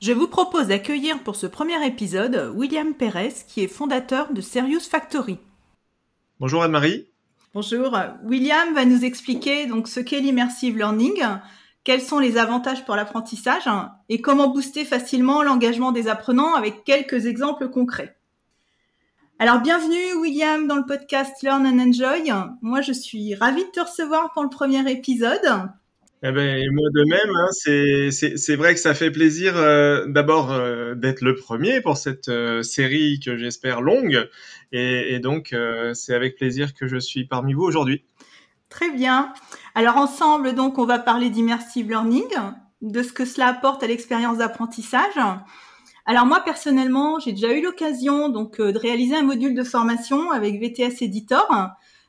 Je vous propose d'accueillir pour ce premier épisode William Perez, qui est fondateur de Serious Factory. Bonjour Anne-Marie. Bonjour. William va nous expliquer donc ce qu'est l'immersive learning, quels sont les avantages pour l'apprentissage et comment booster facilement l'engagement des apprenants avec quelques exemples concrets. Alors bienvenue William dans le podcast Learn and Enjoy. Moi je suis ravie de te recevoir pour le premier épisode. Eh ben, moi de même, hein, c'est vrai que ça fait plaisir euh, d'abord euh, d'être le premier pour cette euh, série que j'espère longue. Et, et donc, c'est avec plaisir que je suis parmi vous aujourd'hui. Très bien. Alors ensemble, donc, on va parler d'immersive learning, de ce que cela apporte à l'expérience d'apprentissage. Alors moi personnellement, j'ai déjà eu l'occasion donc de réaliser un module de formation avec VTS Editor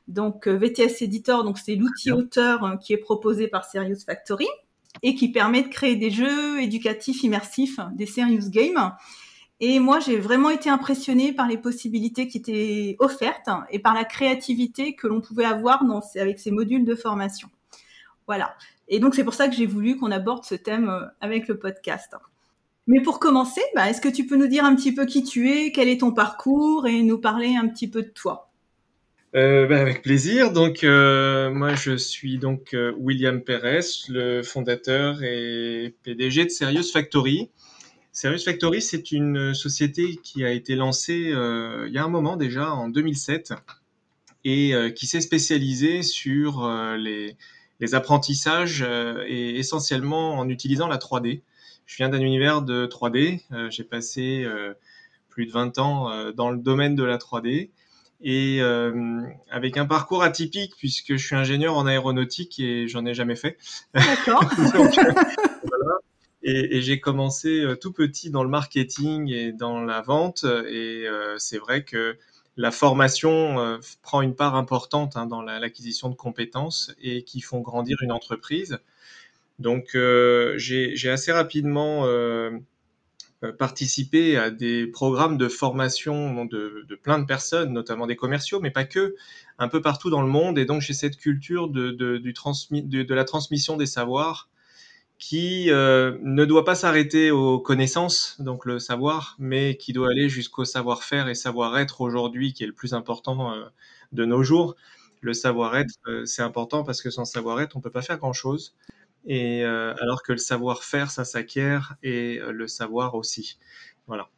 donc euh, VTS Editor, donc c'est l'outil auteur euh, qui est proposé par Serious Factory et qui permet de créer des jeux éducatifs immersifs, des serious games. Et moi, j'ai vraiment été impressionnée par les possibilités qui étaient offertes et par la créativité que l'on pouvait avoir dans, avec ces modules de formation. Voilà. Et donc, c'est pour ça que j'ai voulu qu'on aborde ce thème euh, avec le podcast. Mais pour commencer, bah, est-ce que tu peux nous dire un petit peu qui tu es, quel est ton parcours et nous parler un petit peu de toi? Euh, ben avec plaisir. Donc, euh, moi, je suis donc euh, William Perez, le fondateur et PDG de Serious Factory. Serious Factory, c'est une société qui a été lancée euh, il y a un moment déjà, en 2007, et qui s'est spécialisée sur les, les, apprentissages et essentiellement en utilisant la 3D. Je viens d'un univers de 3D. J'ai passé plus de 20 ans dans le domaine de la 3D et euh, avec un parcours atypique puisque je suis ingénieur en aéronautique et j'en ai jamais fait. D'accord. voilà. Et, et j'ai commencé euh, tout petit dans le marketing et dans la vente et euh, c'est vrai que la formation euh, prend une part importante hein, dans l'acquisition de compétences et qui font grandir une entreprise. Donc euh, j'ai assez rapidement euh, participer à des programmes de formation de, plein de personnes, notamment des commerciaux, mais pas que, un peu partout dans le monde. Et donc j'ai cette culture de, du de, la transmission des savoirs qui euh, ne doit pas s'arrêter aux connaissances, donc le savoir, mais qui doit aller jusqu'au savoir-faire et savoir-être aujourd'hui, qui est le plus important euh, de nos jours. Le savoir-être, euh, c'est important parce que sans savoir-être, on peut pas faire grand-chose euh, alors que le savoir-faire, ça s'acquiert et euh, le savoir aussi. Voilà.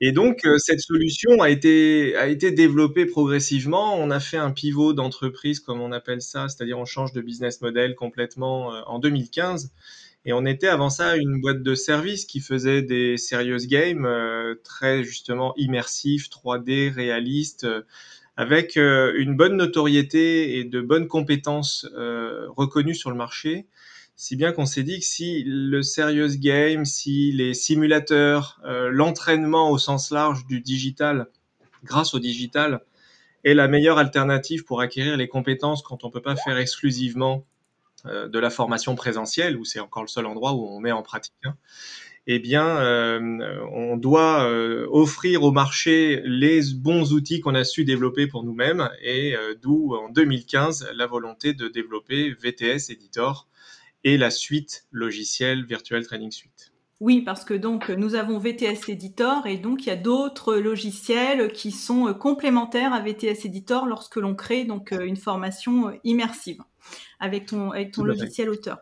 Et donc euh, cette solution a été développée progressivement. On a fait un pivot d'entreprise comme on appelle ça, c'est-à-dire on change de business model complètement en 2015. Et on était avant ça une boîte de services qui faisait des serious games très justement immersifs, 3D, réalistes, avec une bonne notoriété et de bonnes compétences reconnues sur le marché si bien qu'on s'est dit que si le serious game, si les simulateurs, euh, l'entraînement au sens large du digital, grâce au digital, est la meilleure alternative pour acquérir les compétences quand on peut pas faire exclusivement euh, de la formation présentielle, où c'est encore le seul endroit où on met en pratique, hein, eh bien, euh, on doit offrir au marché les bons outils qu'on a su développer pour nous-mêmes, et d'où en 2015 la volonté de développer VTS Editor, et la suite logicielle Virtual Training Suite. Oui, parce que donc nous avons VTS Editor et donc il y a d'autres logiciels qui sont euh, complémentaires à VTS Editor lorsque l'on crée donc euh, une formation euh, immersive avec ton avec ton logiciel auteur.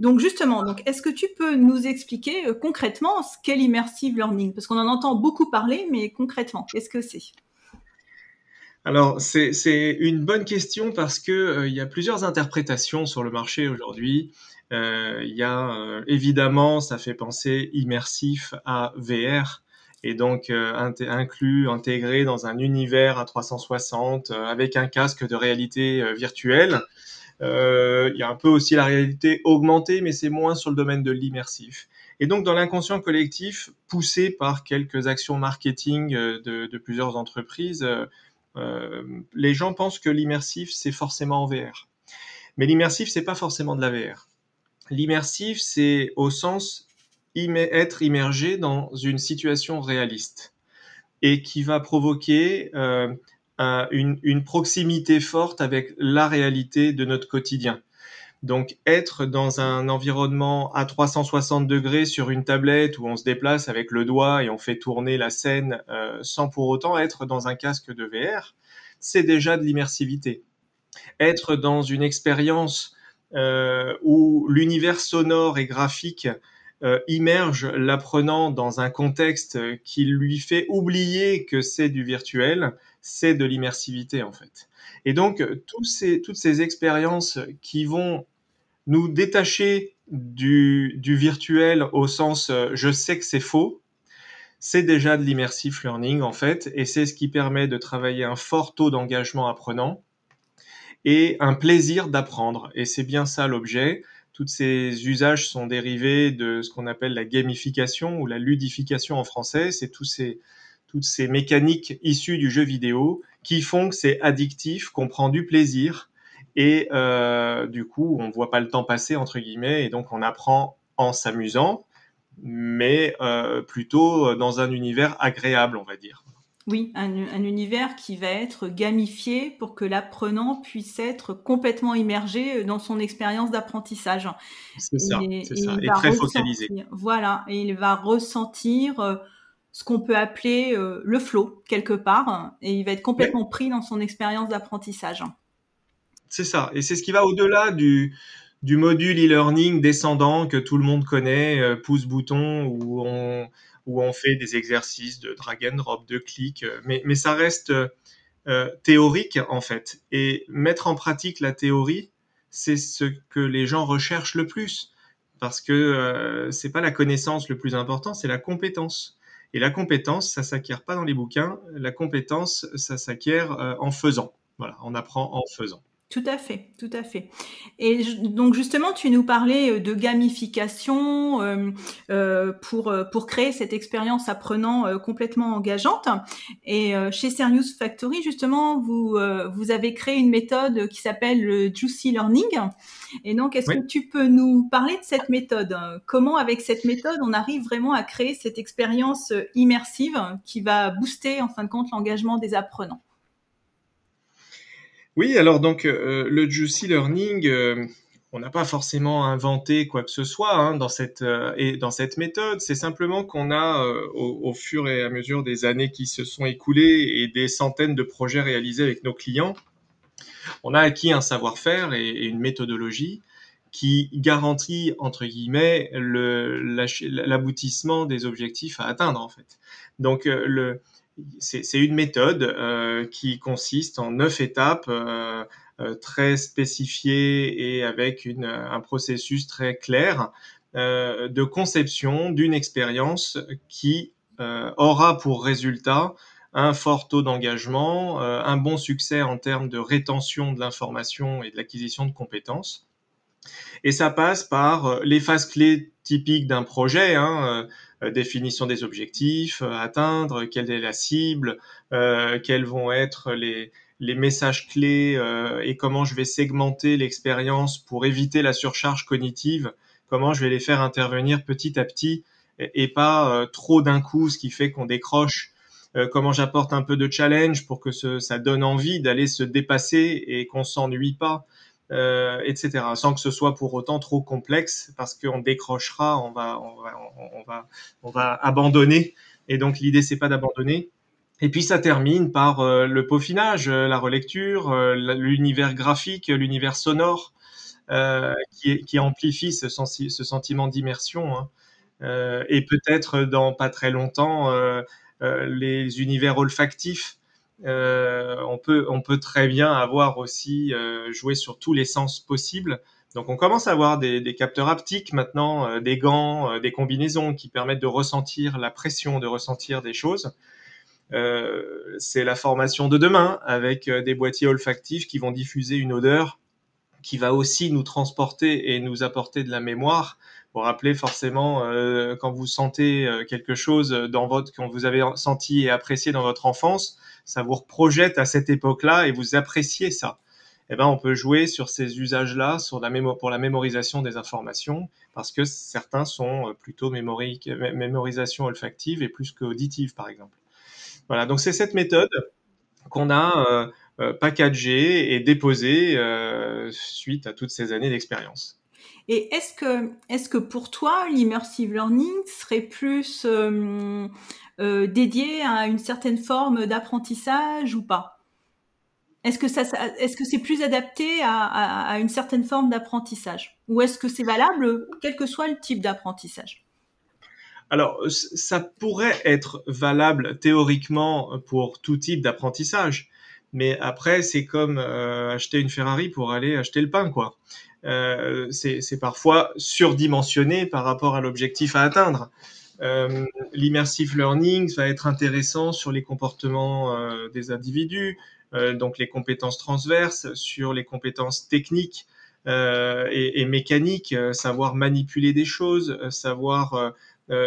Donc justement, donc est-ce que tu peux nous expliquer concrètement ce qu'est l'immersive learning? Parce qu'on en entend beaucoup parler mais concrètement, qu'est-ce que c'est? Alors, c'est une bonne question parce que il y a plusieurs interprétations sur le marché aujourd'hui. Euh, il y a euh, évidemment, ça fait penser immersif à VR et donc euh, inclus, intégré dans un univers à 360 avec un casque de réalité virtuelle. Il y a un peu aussi la réalité augmentée, mais c'est moins sur le domaine de l'immersif. Et donc, dans l'inconscient collectif, poussé par quelques actions marketing de, plusieurs entreprises, les gens pensent que l'immersif, c'est forcément en VR. Mais l'immersif, c'est pas forcément de la VR. L'immersif, c'est au sens être immergé dans une situation réaliste et qui va provoquer euh, une, proximité forte avec la réalité de notre quotidien. Donc être dans un environnement à 360 degrés sur une tablette où on se déplace avec le doigt et on fait tourner la scène euh, sans pour autant être dans un casque de VR, c'est déjà de l'immersivité. Être dans une expérience où l'univers sonore et graphique euh, immerge l'apprenant dans un contexte qui lui fait oublier que c'est du virtuel, c'est de l'immersivité en fait. Et donc toutes ces expériences qui vont nous détacher du, du virtuel au sens euh, je sais que c'est faux, c'est déjà de l'immersive learning en fait, et c'est ce qui permet de travailler un fort taux d'engagement apprenant et un plaisir d'apprendre. Et c'est bien ça l'objet. Tous ces usages sont dérivés de ce qu'on appelle la gamification ou la ludification en français. C'est tous ces, toutes ces mécaniques issues du jeu vidéo qui font que c'est addictif, qu'on prend du plaisir et euh, du coup on voit pas le temps passer entre guillemets et donc on apprend en s'amusant, mais euh, plutôt dans un univers agréable, on va dire. Oui, un, univers qui va être gamifié pour que l'apprenant puisse être complètement immergé dans son expérience d'apprentissage. C'est ça, c'est ça, et très focalisé. Voilà, et il va ressentir euh, ce qu'on peut appeler euh, le flow quelque part, et il va être complètement pris dans son expérience d'apprentissage. C'est ça, et c'est ce qui va au-delà du, du module e-learning descendant que tout le monde connaît, euh, pouce-bouton, où on où on fait des exercices de drag and drop, de clic, euh, mais, ça reste euh, théorique en fait. Et mettre en pratique la théorie, c'est ce que les gens recherchent le plus, parce que euh, c'est pas la connaissance le plus important, c'est la compétence. Et la compétence, ça s'acquiert pas dans les bouquins. La compétence, ça s'acquiert en faisant. Voilà, on apprend en faisant. Tout à fait, tout à fait. Et donc justement, tu nous parlais euh, de gamification euh, euh, pour pour créer cette expérience apprenant complètement engageante. Et chez Serious Factory, justement, vous vous avez créé une méthode qui s'appelle le Juicy Learning. Et donc, est-ce que tu peux nous parler de cette méthode? Comment, avec cette méthode, on arrive vraiment à créer cette expérience immersive qui va booster, en fin de compte, l'engagement des apprenants? Oui, alors donc euh, le Juicy Learning, euh, on n'a pas forcément inventé quoi que ce soit hein, dans cette euh, et dans cette méthode. C'est simplement qu'on a au, fur et à mesure des années qui se sont écoulées et des centaines de projets réalisés avec nos clients, on a acquis un savoir-faire et, une méthodologie qui garantit entre guillemets l'aboutissement des objectifs à atteindre en fait. Donc le c'est une méthode euh, qui consiste en neuf étapes euh, euh, très spécifiées et avec un processus très clair de conception d'une expérience qui aura pour résultat un fort taux d'engagement, un bon succès en termes de rétention de l'information et de l'acquisition de compétences. Et ça passe par les phases clés typiques d'un projet, hein, définition des objectifs à atteindre, quelle est la cible, euh, quels vont être les, messages clés euh, et comment je vais segmenter l'expérience pour éviter la surcharge cognitive, comment je vais les faire intervenir petit à petit et, pas trop d'un coup, ce qui fait qu'on décroche. comment j'apporte un peu de challenge pour que ça donne envie d'aller se dépasser et qu'on s'ennuie pas. Euh, etc. Sans que ce soit pour autant trop complexe, parce qu'on décrochera, on va, on va, on va, on va abandonner. Et donc l'idée c'est pas d'abandonner. Et puis ça termine par euh, le peaufinage, euh, la relecture, l'univers graphique, l'univers sonore, qui, qui, amplifie ce, ce sentiment d'immersion. Hein. et peut-être dans pas très longtemps les univers olfactifs on, peut, on peut très bien avoir aussi euh, joué sur tous les sens possibles. Donc on commence à avoir des, capteurs haptiques maintenant, euh, des gants, des combinaisons qui permettent de ressentir la pression, de ressentir des choses. c'est la formation de demain avec des boîtiers olfactifs qui vont diffuser une odeur qui va aussi nous transporter et nous apporter de la mémoire. Vous rappelez forcément euh, quand vous sentez euh, quelque chose dans votre, quand vous avez senti et apprécié dans votre enfance, ça vous projette à cette époque-là et vous appréciez ça. Eh ben, on peut jouer sur ces usages-là sur la pour la mémorisation des informations, parce que certains sont plutôt mémorisation olfactive et plus qu'auditive, par exemple. Voilà, donc c'est cette méthode qu'on a euh, euh, packagée et déposée euh, suite à toutes ces années d'expérience. Et est-ce que, est que pour toi, l'immersive learning serait plus dédié à une certaine forme d'apprentissage ou pas? Est-ce que, ça, est-ce que c'est plus adapté à, à une certaine forme d'apprentissage? Ou est-ce que c'est valable quel que soit le type d'apprentissage? Alors, ça pourrait être valable théoriquement pour tout type d'apprentissage, mais après, c'est comme euh, acheter une Ferrari pour aller acheter le pain, quoi. Euh, c'est parfois surdimensionné par rapport à l'objectif à atteindre. Euh, L'immersive learning va être intéressant sur les comportements euh, des individus, euh, donc les compétences transverses, sur les compétences techniques et, mécaniques, savoir manipuler des choses, savoir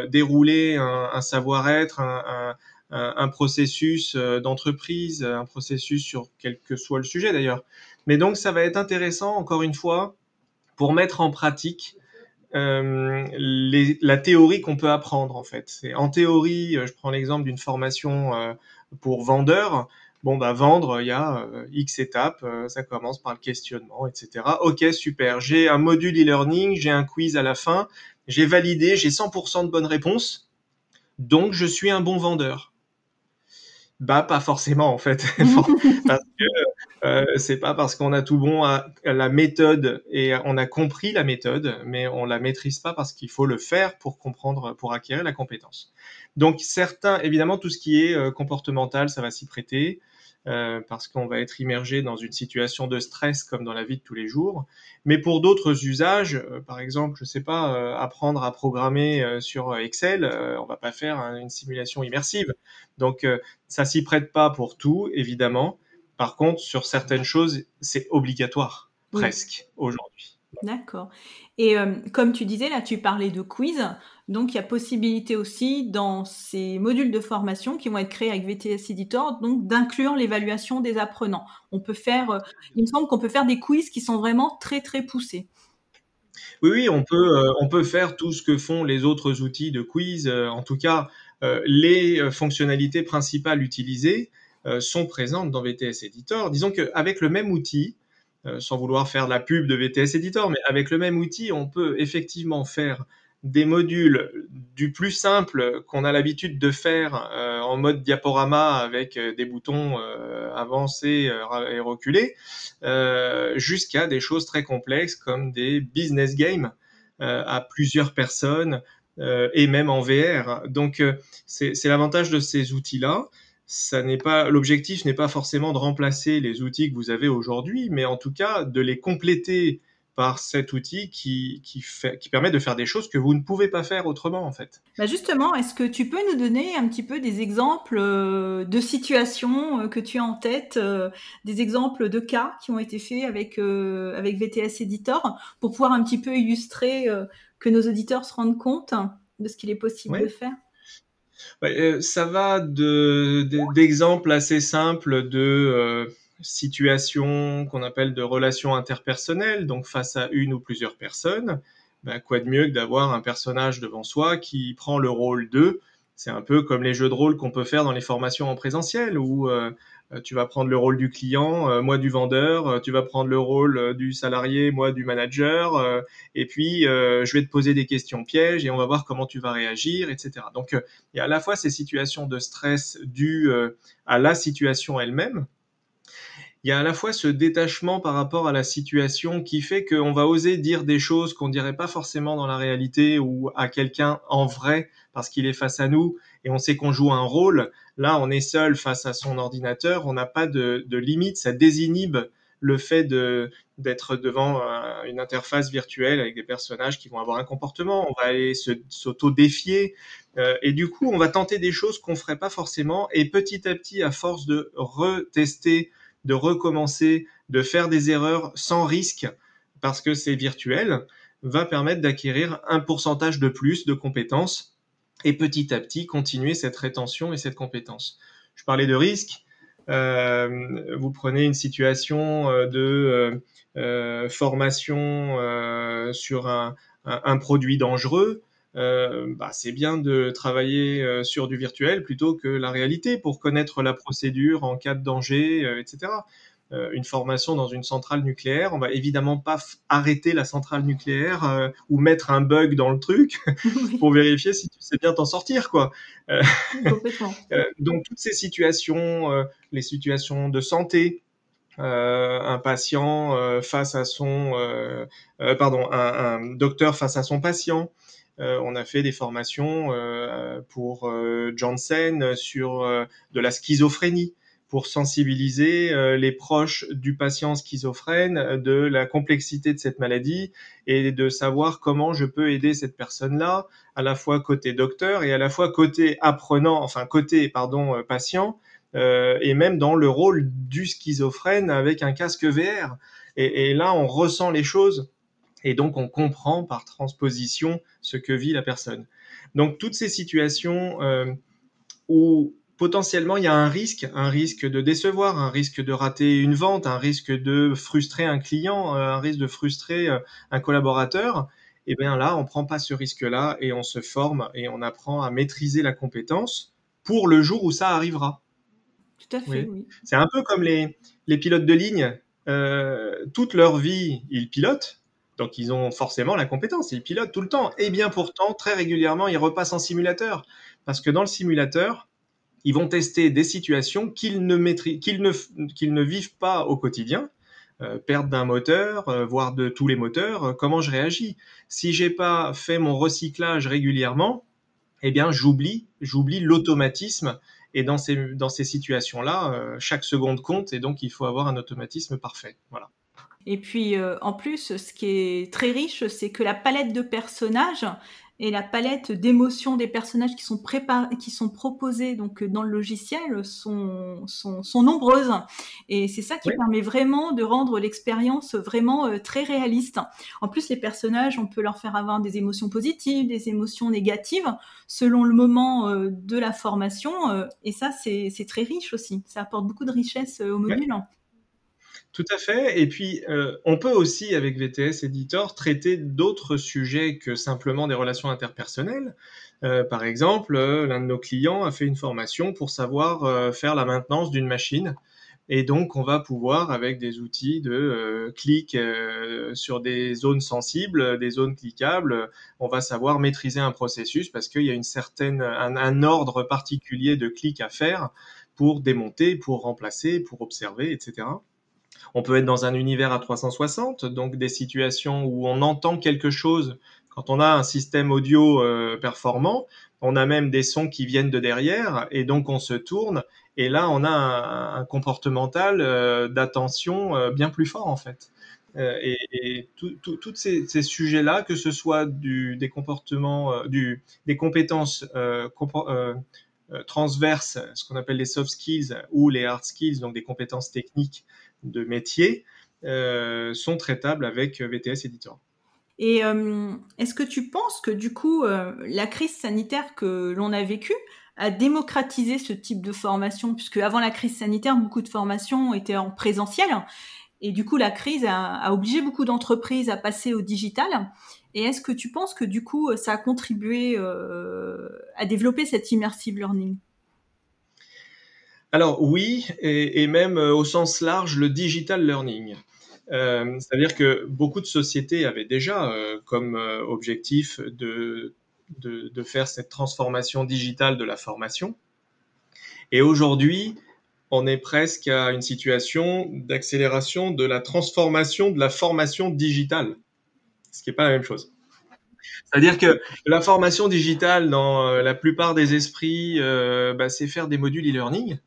dérouler un, savoir-être, un, processus d'entreprise, un processus sur quel que soit le sujet d'ailleurs. Mais donc ça va être intéressant, encore une fois, pour mettre en pratique euh, la théorie qu'on peut apprendre en fait. En théorie, je prends l'exemple d'une formation pour vendeur. Bon, bah vendre, il y a X étapes, ça commence par le questionnement, etc. Ok, super. J'ai un module e-learning, j'ai un quiz à la fin j'ai validé, j'ai 100% de bonnes réponses, donc je suis un bon vendeur. Bah pas forcément en fait, parce que euh, c'est pas parce qu'on a tout bon à, la méthode et on a compris la méthode, mais on la maîtrise pas parce qu'il faut le faire pour comprendre, pour acquérir la compétence. Donc certains, évidemment, tout ce qui est euh, comportemental, ça va s'y prêter. Euh, parce qu'on va être immergé dans une situation de stress comme dans la vie de tous les jours. Mais pour d'autres usages, par exemple, je sais pas, apprendre à programmer sur Excel, on va pas faire une simulation immersive. Donc ça s'y prête pas pour tout, évidemment. Par contre, sur certaines choses, c'est obligatoire presque aujourd'hui. D'accord. Et comme tu disais, là, tu parlais de quiz. Donc, il y a possibilité aussi dans ces modules de formation qui vont être créés avec VTS Editor, donc d'inclure l'évaluation des apprenants. On peut faire, euh, il me semble qu'on peut faire des quiz qui sont vraiment très très poussés. Oui, oui, on peut, euh, on peut faire tout ce que font les autres outils de quiz. Euh, en tout cas, les fonctionnalités principales utilisées sont présentes dans VTS Editor. Disons qu'avec le même outil, sans vouloir faire la pub de VTS Editor, mais avec le même outil, on peut effectivement faire des modules du plus simple qu'on a l'habitude de faire euh, en mode diaporama avec euh, des boutons euh, avancés et reculés, jusqu'à des choses très complexes comme des business games à plusieurs personnes et même en VR. Donc c'est l'avantage de ces outils-là. Ça n'est pas l'objectif n'est pas forcément de remplacer les outils que vous avez aujourd'hui, mais en tout cas de les compléter par cet outil qui, qui, fait, qui permet de faire des choses que vous ne pouvez pas faire autrement en fait. Bah justement, est-ce que tu peux nous donner un petit peu des exemples euh, de situations euh, que tu as en tête, euh, des exemples de cas qui ont été faits avec, avec VTS Editor pour pouvoir un petit peu illustrer que nos auditeurs se rendent compte de ce qu'il est possible de faire? Ça va d'exemples de, assez simples de situation qu'on appelle de relations interpersonnelles, donc face à une ou plusieurs personnes, ben, quoi de mieux que d'avoir un personnage devant soi qui prend le rôle d'eux? C'est un peu comme les jeux de rôle qu'on peut faire dans les formations en présentiel, où euh, tu vas prendre le rôle du client, euh, moi du vendeur, euh, tu vas prendre le rôle du salarié, moi du manager, et puis je vais te poser des questions pièges et on va voir comment tu vas réagir, etc. Donc il y a à la fois ces situations de stress dues à la situation elle-même, il y a à la fois ce détachement par rapport à la situation qui fait qu'on va oser dire des choses qu'on dirait pas forcément dans la réalité ou à quelqu'un en vrai parce qu'il est face à nous et on sait qu'on joue un rôle. Là, on est seul face à son ordinateur, on n'a pas de, de, limite, ça désinhibe le fait d'être devant une interface virtuelle avec des personnages qui vont avoir un comportement, on va aller s'auto-défier, euh, et du coup, on va tenter des choses qu'on ferait pas forcément, et petit à petit, à force de retester de recommencer, de faire des erreurs sans risque, parce que c'est virtuel, va permettre d'acquérir un pourcentage de plus de compétences et petit à petit continuer cette rétention et cette compétence. Je parlais de risque. Euh, vous prenez une situation euh, de euh, formation sur un, produit dangereux. Bah, c'est bien de travailler sur du virtuel plutôt que la réalité pour connaître la procédure en cas de danger, etc. Euh, une formation dans une centrale nucléaire, on va évidemment pas arrêter la centrale nucléaire euh, ou mettre un bug dans le truc pour vérifier si tu sais bien t'en sortir, quoi. Euh, donc toutes ces situations, les situations de santé, un patient face à son, pardon, un, un, docteur face à son patient. on a fait des formations pour Janssen sur de la schizophrénie pour sensibiliser euh, les proches du patient schizophrène de la complexité de cette maladie et de savoir comment je peux aider cette personne-là, à la fois côté docteur et à la fois côté apprenant, enfin côté pardon euh, patient, euh, et même dans le rôle du schizophrène avec un casque VR. Et, là, on ressent les choses et donc on comprend par transposition ce que vit la personne. Donc toutes ces situations euh, où potentiellement il y a un risque, un risque de décevoir, un risque de rater une vente, un risque de frustrer un client, euh, un risque de frustrer euh, un collaborateur. Et eh bien là, on prend pas ce risque-là et on se forme et on apprend à maîtriser la compétence pour le jour où ça arrivera. Tout à fait, oui. C'est un peu comme les, les pilotes de ligne. Euh, toute leur vie, ils pilotent. Donc ils ont forcément la compétence, ils pilotent tout le temps. Et bien pourtant, très régulièrement, ils repassent en simulateur. Parce que dans le simulateur, ils vont tester des situations qu'ils ne, qu'ils ne, qu'ils ne vivent pas au quotidien. Euh, perte d'un moteur, euh, voire de tous les moteurs, euh, comment je réagis? Si j'ai pas fait mon recyclage régulièrement, eh bien j'oublie, j'oublie l'automatisme. Et dans ces, dans ces situations-là, chaque seconde compte et donc il faut avoir un automatisme parfait. Voilà. Et puis, en plus, ce qui est très riche, c'est que la palette de personnages et la palette d'émotions des personnages qui sont qui sont proposés donc dans le logiciel sont sont, sont nombreuses et c'est ça qui permet vraiment de rendre l'expérience vraiment euh, très réaliste. En plus, les personnages, on peut leur faire avoir des émotions positives, des émotions négatives selon le moment euh, de la formation euh, et ça c'est très riche aussi. Ça apporte beaucoup de richesse au module. Tout à fait. Et puis, euh, on peut aussi, avec VTS Editor, traiter d'autres sujets que simplement des relations interpersonnelles. Euh, par exemple, euh, l'un de nos clients a fait une formation pour savoir faire la maintenance d'une machine. Et donc, on va pouvoir, avec des outils de clic sur des zones sensibles, des zones cliquables, on va savoir maîtriser un processus parce qu'il y a une certaine, un, un ordre particulier de clics à faire pour démonter, pour remplacer, pour observer, etc. On peut être dans un univers à 360, donc des situations où on entend quelque chose. Quand on a un système audio euh, performant, on a même des sons qui viennent de derrière, et donc on se tourne, et là on a un, comportemental euh, d'attention euh, bien plus fort en fait. et, tous ces, sujets-là, que ce soit des comportements, des compétences transverses, ce qu'on appelle les soft skills, ou les hard skills, donc des compétences techniques de métier euh, sont traitables avec VTS Editor. Et euh, est-ce que tu penses que du coup, euh, la crise sanitaire que l'on a vécue a démocratisé ce type de formation, puisque avant la crise sanitaire, beaucoup de formations étaient en présentiel, et du coup, la crise a, obligé beaucoup d'entreprises à passer au digital. Et est-ce que tu penses que du coup, ça a contribué à développer cet immersive learning? Alors oui, et, même euh, au sens large, le digital learning. Euh, c'est-à-dire que beaucoup de sociétés avaient déjà euh, comme objectif de, faire cette transformation digitale de la formation. Et aujourd'hui, on est presque à une situation d'accélération de la transformation de la formation digitale, ce qui n'est pas la même chose. C'est-à-dire que la formation digitale, dans la plupart des esprits, bah, c'est faire des modules e-learning.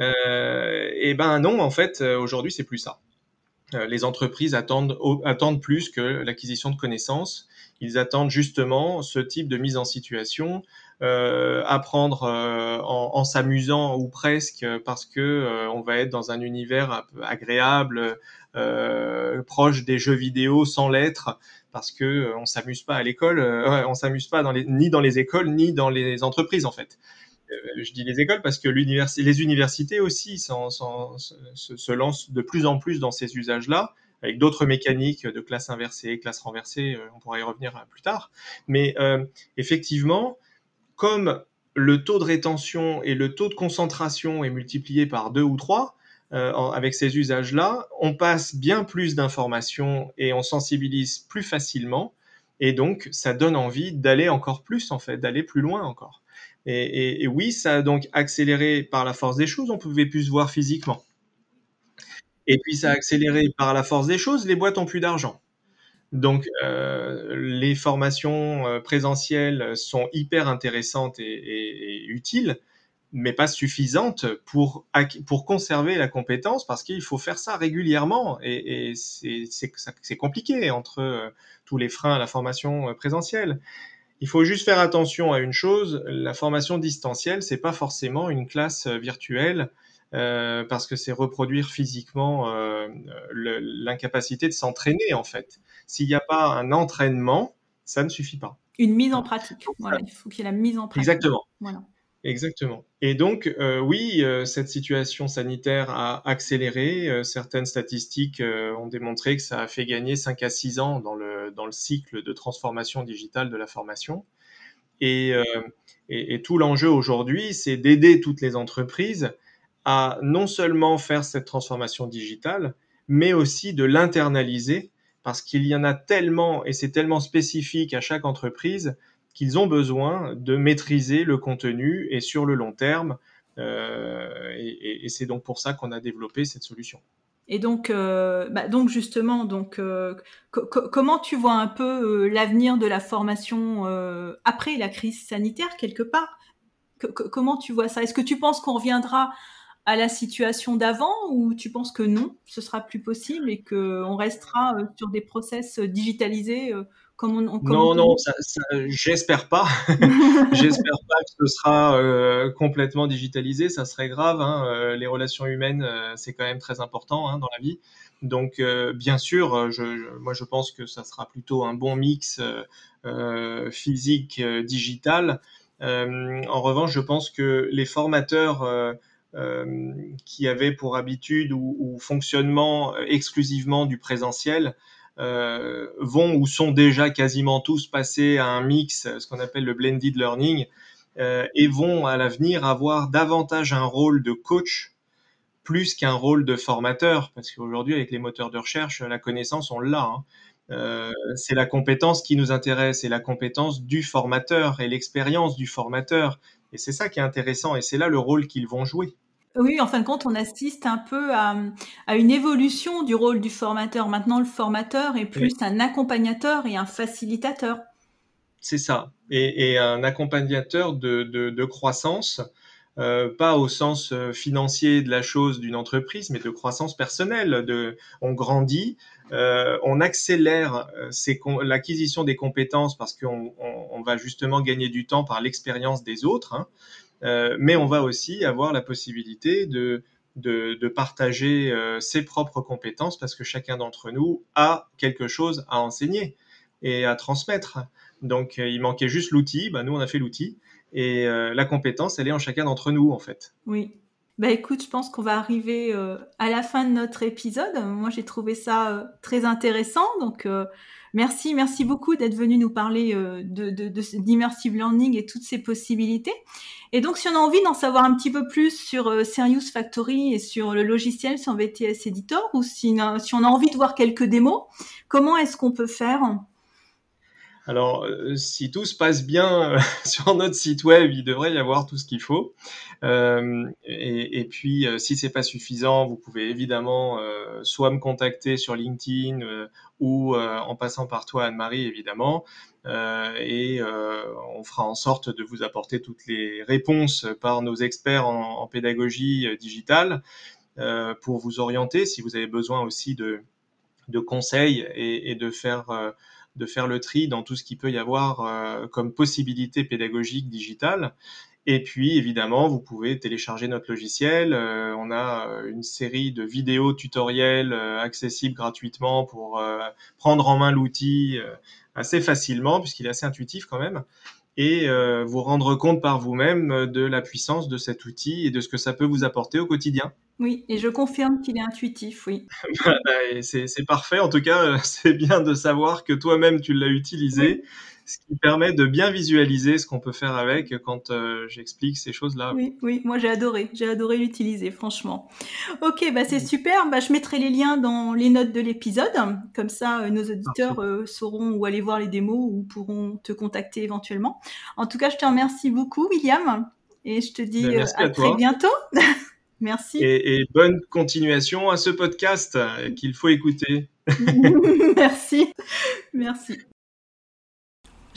Euh, et ben non, en fait, euh, aujourd'hui, c'est plus ça. Euh, les entreprises attendent, plus que l'acquisition de connaissances. Ils attendent justement ce type de mise en situation apprendre en, en s'amusant ou presque parce que on va être dans un univers agréable, proche des jeux vidéo sans l'être parce que on s'amuse pas à l'école, on s'amuse pas ni dans les écoles ni dans les entreprises en fait. Euh, je dis les écoles parce que les universités aussi se, lancent de plus en plus dans ces usages-là, avec d'autres mécaniques de classe inversée, classe renversée, euh, on pourra y revenir plus tard. Mais euh, effectivement, comme le taux de rétention et le taux de concentration est multiplié par deux ou trois, avec ces usages-là, on passe bien plus d'informations et on sensibilise plus facilement. Et donc, ça donne envie d'aller encore plus, en fait, d'aller plus loin encore. Et, oui, ça a donc accéléré par la force des choses, on pouvait plus se voir physiquement. Et puis ça a accéléré par la force des choses, les boîtes ont plus d'argent. Donc euh, les formations euh, présentielles sont hyper intéressantes et, utiles, mais pas suffisantes pour, pour conserver la compétence parce qu'il faut faire ça régulièrement et, c'est compliqué entre euh, tous les freins à la formation présentielle. Il faut juste faire attention à une chose, la formation distancielle, c'est pas forcément une classe euh, virtuelle euh, parce que c'est reproduire physiquement euh, l'incapacité de s'entraîner en fait. S'il n'y a pas un entraînement, ça ne suffit pas. Une mise en pratique. Voilà, il faut qu'il y ait la mise en pratique. Exactement. Voilà. Exactement. Et donc, euh, oui, euh, cette situation sanitaire a accéléré. Euh, certaines statistiques ont démontré que ça a fait gagner 5 à 6 ans dans le, dans le cycle de transformation digitale de la formation. Et, tout l'enjeu aujourd'hui, c'est d'aider toutes les entreprises à non seulement faire cette transformation digitale, mais aussi de l'internaliser, parce qu'il y en a tellement, et c'est tellement spécifique à chaque entreprise, qu'ils ont besoin de maîtriser le contenu et sur le long terme. Euh, et, c'est donc pour ça qu'on a développé cette solution. Et donc, euh, bah, donc justement, donc euh, comment tu vois un peu l'avenir de la formation après la crise sanitaire quelque part? Comment tu vois ça? Est-ce que tu penses qu'on reviendra à la situation d'avant ou tu penses que non, ce sera plus possible et qu'on restera sur des process digitalisés non, non, j'espère pas. j'espère pas que ce sera euh, complètement digitalisé. Ça serait grave. Hein. Euh, les relations humaines, euh, c'est quand même très important hein, dans la vie. Donc, bien sûr, je, moi, je pense que ça sera plutôt un bon mix physique, digital. en revanche, je pense que les formateurs qui avaient pour habitude ou, ou fonctionnement exclusivement du présentiel, euh, vont ou sont déjà quasiment tous passés à un mix, ce qu'on appelle le blended learning, euh, et vont à l'avenir avoir davantage un rôle de coach plus qu'un rôle de formateur, parce qu'aujourd'hui avec les moteurs de recherche, la connaissance on l'a. Hein. Euh, c'est la compétence qui nous intéresse, c'est la compétence du formateur et l'expérience du formateur. Et c'est ça qui est intéressant, et c'est là le rôle qu'ils vont jouer. Oui, en fin de compte, on assiste un peu à, une évolution du rôle du formateur. Maintenant, le formateur est plus un accompagnateur et un facilitateur. C'est ça. Et, un accompagnateur de, croissance, euh, pas au sens euh, financier de la chose d'une entreprise, mais de croissance personnelle. De, on grandit, euh, on accélère l'acquisition des compétences parce qu'on va justement gagner du temps par l'expérience des autres. Hein. Euh, mais on va aussi avoir la possibilité de, de, partager euh, ses propres compétences parce que chacun d'entre nous a quelque chose à enseigner et à transmettre. Donc euh, il manquait juste l'outil, bah, nous on a fait l'outil et la compétence elle est en chacun d'entre nous en fait. Oui. Bah écoute, je pense qu'on va arriver à la fin de notre épisode. Moi j'ai trouvé ça très intéressant donc Merci, merci beaucoup d'être venu nous parler euh, d'immersive learning et toutes ces possibilités. Et donc, si on a envie d'en savoir un petit peu plus sur euh, Serious Factory et sur le logiciel sur VTS Editor, ou si on a envie de voir quelques démos, comment est-ce qu'on peut faire? Alors, euh, si tout se passe bien euh, sur notre site web, il devrait y avoir tout ce qu'il faut. Euh, et, puis, si c'est pas suffisant, vous pouvez évidemment soit me contacter sur LinkedIn ou en passant par toi, Anne-Marie, évidemment. et on fera en sorte de vous apporter toutes les réponses par nos experts en, pédagogie digitale pour vous orienter si vous avez besoin aussi de conseils et, de faire euh, de faire le tri dans tout ce qu'il peut y avoir euh, comme possibilité pédagogique digitale. Et puis, évidemment, vous pouvez télécharger notre logiciel. Euh, on a une série de vidéos tutoriels accessibles gratuitement pour prendre en main l'outil assez facilement, puisqu'il est assez intuitif quand même et vous rendre compte par vous-même de la puissance de cet outil et de ce que ça peut vous apporter au quotidien. Oui, et je confirme qu'il est intuitif, oui. C'est parfait. En tout cas, euh, c'est bien de savoir que toi-même, tu l'as utilisé, ce qui permet de bien visualiser ce qu'on peut faire avec quand euh, j'explique ces choses-là. Oui, oui, moi j'ai adoré. J'ai adoré l'utiliser, franchement. Ok, bah, c'est super. Bah, je mettrai les liens dans les notes de l'épisode. Comme ça, euh, nos auditeurs sauront où aller voir les démos ou pourront te contacter éventuellement. En tout cas, je te remercie beaucoup, William. Et je te dis bah, à très bientôt. Merci. Et, bonne continuation à ce podcast qu'il faut écouter. Merci. Merci.